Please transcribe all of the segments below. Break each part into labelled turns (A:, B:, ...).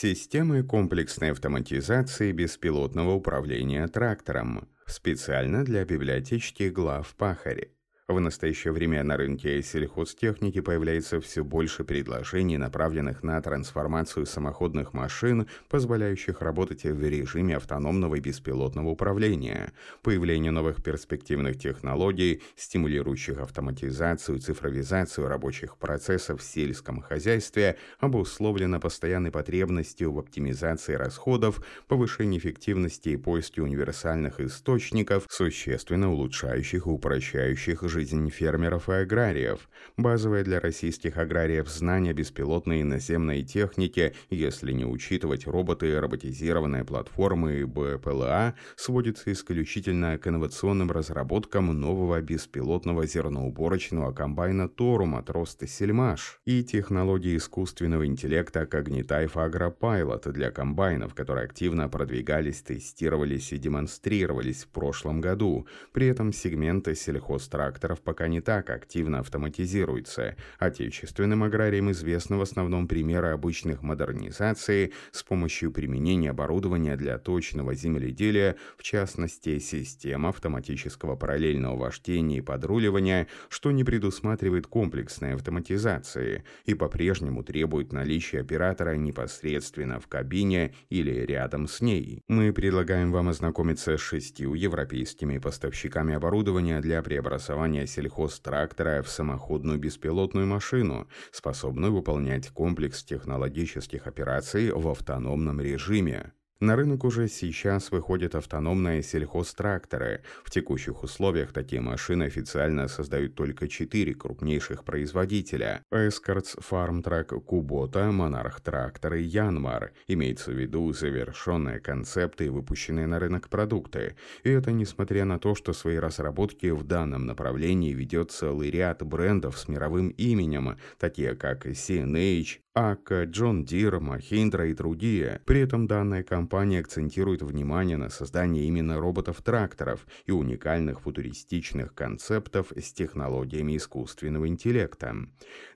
A: Системы комплексной автоматизации беспилотного управления трактором. Специально для библиотечки глав Пахари. В настоящее время на рынке сельхозтехники появляется все больше предложений, направленных на трансформацию самоходных машин, позволяющих работать в режиме автономного и беспилотного управления. Появление новых перспективных технологий, стимулирующих автоматизацию и цифровизацию рабочих процессов в сельском хозяйстве, обусловлено постоянной потребностью в оптимизации расходов, повышении эффективности и поиске универсальных источников, существенно улучшающих и упрощающих жизнь жизнь фермеров и аграриев. Базовое для российских аграриев знание беспилотной наземной техники, если не учитывать роботы, роботизированные платформы и БПЛА, сводится исключительно к инновационным разработкам нового беспилотного зерноуборочного комбайна Торум от роста Сельмаш и технологии искусственного интеллекта Cognitive AgroPilot для комбайнов, которые активно продвигались, тестировались и демонстрировались в прошлом году. При этом сегменты сельхозтрактора тракторов пока не так активно автоматизируется. Отечественным аграриям известны в основном примеры обычных модернизаций с помощью применения оборудования для точного земледелия, в частности, систем автоматического параллельного вождения и подруливания, что не предусматривает комплексной автоматизации и по-прежнему требует наличия оператора непосредственно в кабине или рядом с ней. Мы предлагаем вам ознакомиться с шестью европейскими поставщиками оборудования для преобразования превращения сельхозтрактора в самоходную беспилотную машину, способную выполнять комплекс технологических операций в автономном режиме. На рынок уже сейчас выходят автономные сельхозтракторы. В текущих условиях такие машины официально создают только четыре крупнейших производителя – Escorts, Farmtrac, Kubota, Monarch Tractor и Yanmar. Имеется в виду завершенные концепты и выпущенные на рынок продукты. И это несмотря на то, что свои разработки в данном направлении ведет целый ряд брендов с мировым именем, такие как CNH, АК, John Deere, Mahindra и другие. При этом данная компания акцентирует внимание на создании именно роботов-тракторов и уникальных футуристичных концептов с технологиями искусственного интеллекта.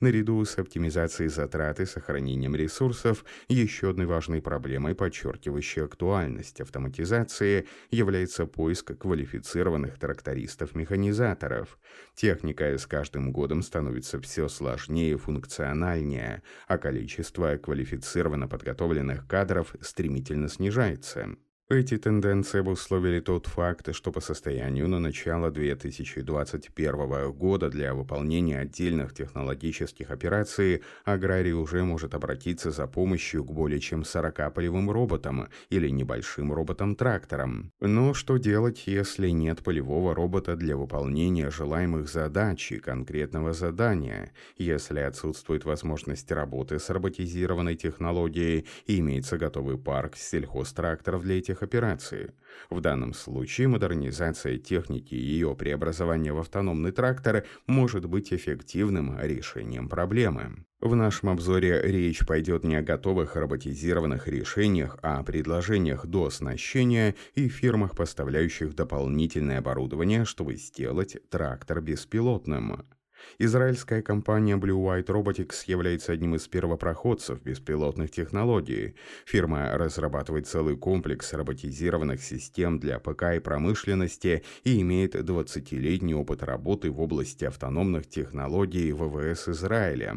A: Наряду с оптимизацией затрат и сохранением ресурсов, еще одной важной проблемой, подчеркивающей актуальность автоматизации, является поиск квалифицированных трактористов-механизаторов. Техника с каждым годом становится все сложнее и функциональнее, а количество квалифицированно подготовленных кадров стремительно снижается. Эти тенденции обусловили тот факт, что по состоянию на начало 2021 года для выполнения отдельных технологических операций аграрий уже может обратиться за помощью к более чем 40 полевым роботам или небольшим роботам-тракторам. Но что делать, если нет полевого робота для выполнения желаемых задач и конкретного задания, если отсутствует возможность работы с роботизированной технологией и имеется готовый парк сельхозтракторов для этих операции. В данном случае модернизация техники и ее преобразование в автономный трактор может быть эффективным решением проблемы. В нашем обзоре речь пойдет не о готовых роботизированных решениях, а о предложениях до оснащения и фирмах, поставляющих дополнительное оборудование, чтобы сделать трактор беспилотным. Израильская компания Blue White Robotics является одним из первопроходцев беспилотных технологий. Фирма разрабатывает целый комплекс роботизированных систем для ПК и промышленности и имеет 20-летний опыт работы в области автономных технологий ВВС Израиля.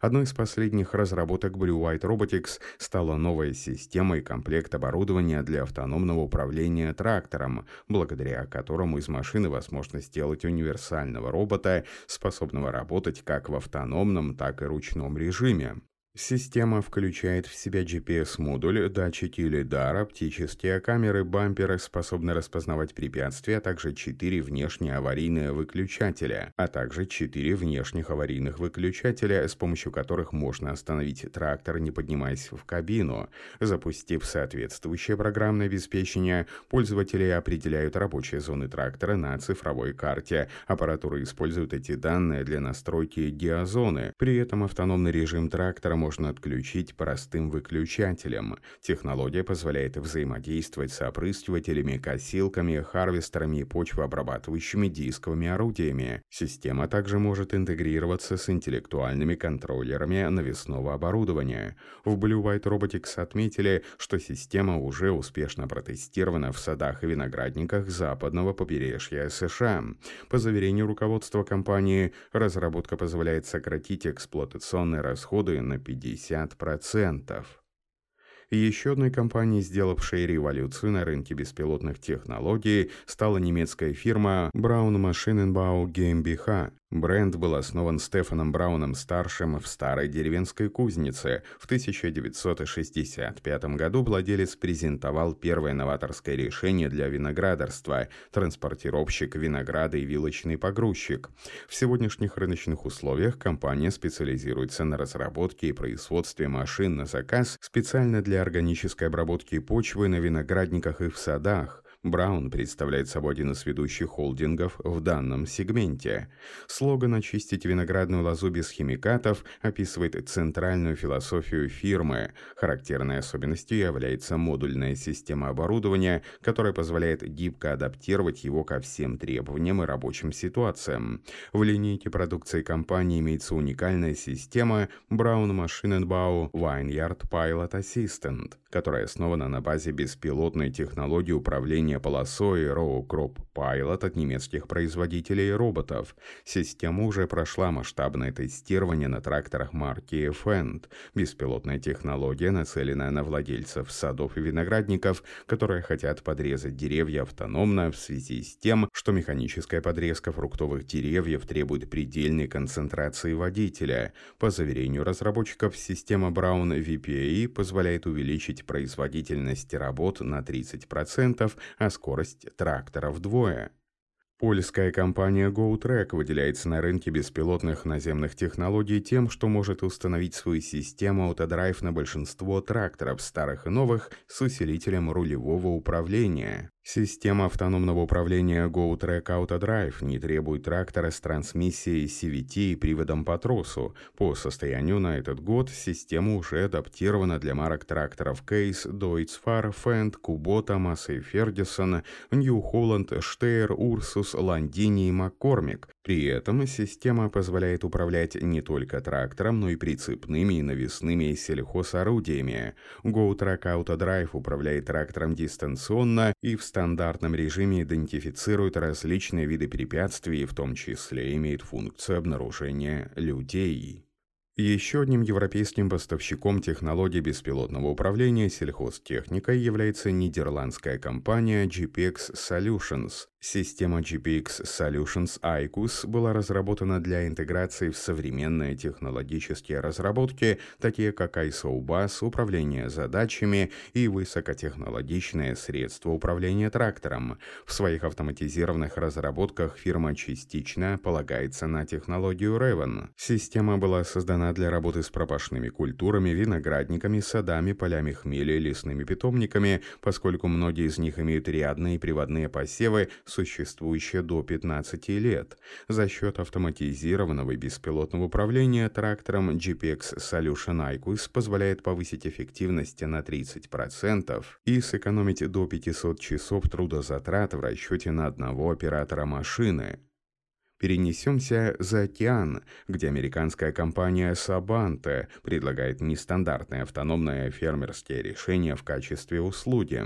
A: Одной из последних разработок Blue White Robotics стала новая система и комплект оборудования для автономного управления трактором, благодаря которому из машины возможно сделать универсального робота, способного способного работать как в автономном, так и ручном режиме. Система включает в себя GPS-модуль, датчики лидар, оптические камеры, бамперы, способны распознавать препятствия, а также 4 внешние аварийные выключателя, а также 4 внешних аварийных выключателя, с помощью которых можно остановить трактор, не поднимаясь в кабину. Запустив соответствующее программное обеспечение, пользователи определяют рабочие зоны трактора на цифровой карте. Аппаратура использует эти данные для настройки геозоны. При этом автономный режим трактора можно отключить простым выключателем. Технология позволяет взаимодействовать с опрыскивателями, косилками, харвестерами и почвообрабатывающими дисковыми орудиями. Система также может интегрироваться с интеллектуальными контроллерами навесного оборудования. В Blue White Robotics отметили, что система уже успешно протестирована в садах и виноградниках западного побережья США. По заверению руководства компании, разработка позволяет сократить эксплуатационные расходы на 50%. Еще одной компанией, сделавшей революцию на рынке беспилотных технологий, стала немецкая фирма Braun Maschinenbau GmbH, Бренд был основан Стефаном Брауном-старшим в старой деревенской кузнице. В 1965 году владелец презентовал первое новаторское решение для виноградарства – транспортировщик винограда и вилочный погрузчик. В сегодняшних рыночных условиях компания специализируется на разработке и производстве машин на заказ специально для органической обработки почвы на виноградниках и в садах. Браун представляет собой один из ведущих холдингов в данном сегменте. Слоган «Очистить виноградную лозу без химикатов» описывает центральную философию фирмы. Характерной особенностью является модульная система оборудования, которая позволяет гибко адаптировать его ко всем требованиям и рабочим ситуациям. В линейке продукции компании имеется уникальная система Brown Maschinenbau Vineyard Pilot Assistant, которая основана на базе беспилотной технологии управления управления полосой Row Pilot от немецких производителей роботов. Система уже прошла масштабное тестирование на тракторах марки Fendt. Беспилотная технология, нацеленная на владельцев садов и виноградников, которые хотят подрезать деревья автономно в связи с тем, что механическая подрезка фруктовых деревьев требует предельной концентрации водителя. По заверению разработчиков, система Brown VPA позволяет увеличить производительность работ на 30%, а скорость трактора вдвое. Польская компания GoTrack выделяется на рынке беспилотных наземных технологий тем, что может установить свою систему автодрайв на большинство тракторов, старых и новых, с усилителем рулевого управления. Система автономного управления GoTrack AutoDrive не требует трактора с трансмиссией CVT и приводом по тросу. По состоянию на этот год система уже адаптирована для марок тракторов Case, Deutz-Fahr, Fendt, Kubota, Massey Ferguson, New Holland, Steyr, Ursus, Landini и McCormick. При этом система позволяет управлять не только трактором, но и прицепными и навесными сельхозорудиями. GoTrack AutoDrive управляет трактором дистанционно и в стандартном режиме идентифицирует различные виды препятствий, в том числе имеет функцию обнаружения людей. Еще одним европейским поставщиком технологий беспилотного управления сельхозтехникой является нидерландская компания GPX Solutions. Система GPX Solutions ICUS была разработана для интеграции в современные технологические разработки, такие как ISO-BUS, управление задачами и высокотехнологичные средства управления трактором. В своих автоматизированных разработках фирма частично полагается на технологию Raven. Система была создана для работы с пропашными культурами, виноградниками, садами, полями хмеля и лесными питомниками, поскольку многие из них имеют рядные приводные посевы существующее до 15 лет. За счет автоматизированного беспилотного управления трактором GPX Solution IQUS позволяет повысить эффективность на 30% и сэкономить до 500 часов трудозатрат в расчете на одного оператора машины. Перенесемся за океан, где американская компания Sabante предлагает нестандартные автономные фермерские решения в качестве услуги.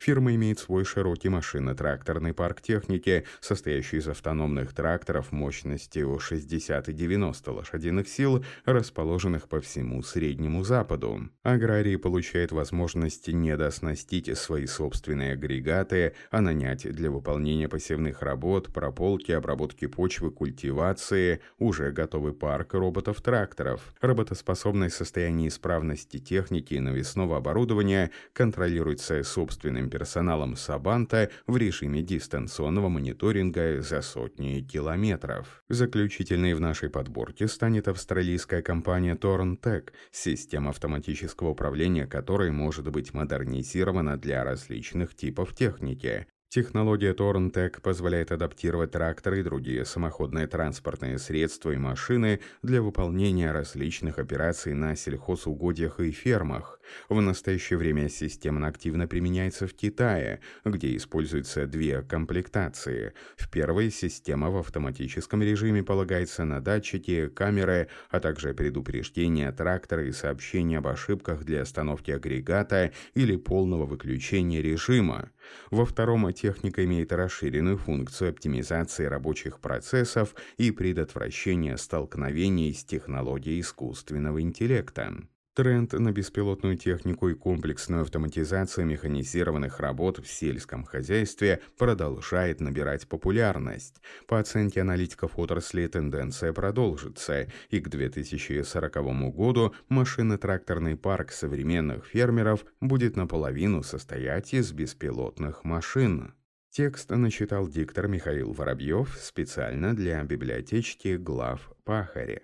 A: Фирма имеет свой широкий машино-тракторный парк техники, состоящий из автономных тракторов мощностью 60 и 90 лошадиных сил, расположенных по всему Среднему Западу. Аграрии получают возможность не доснастить свои собственные агрегаты, а нанять для выполнения посевных работ, прополки, обработки почвы почвы, культивации, уже готовый парк роботов-тракторов. Работоспособное состояние исправности техники и навесного оборудования контролируется собственным персоналом Сабанта в режиме дистанционного мониторинга за сотни километров. Заключительной в нашей подборке станет австралийская компания Torntech, система автоматического управления которой может быть модернизирована для различных типов техники. Технология Торнтек позволяет адаптировать тракторы и другие самоходные транспортные средства и машины для выполнения различных операций на сельхозугодьях и фермах. В настоящее время система активно применяется в Китае, где используются две комплектации. В первой система в автоматическом режиме полагается на датчики, камеры, а также предупреждение трактора и сообщения об ошибках для остановки агрегата или полного выключения режима. Во втором техника имеет расширенную функцию оптимизации рабочих процессов и предотвращения столкновений с технологией искусственного интеллекта. Тренд на беспилотную технику и комплексную автоматизацию механизированных работ в сельском хозяйстве продолжает набирать популярность. По оценке аналитиков отрасли тенденция продолжится, и к 2040 году машино-тракторный парк современных фермеров будет наполовину состоять из беспилотных машин. Текст начитал диктор Михаил Воробьев специально для библиотечки глав Пахаре.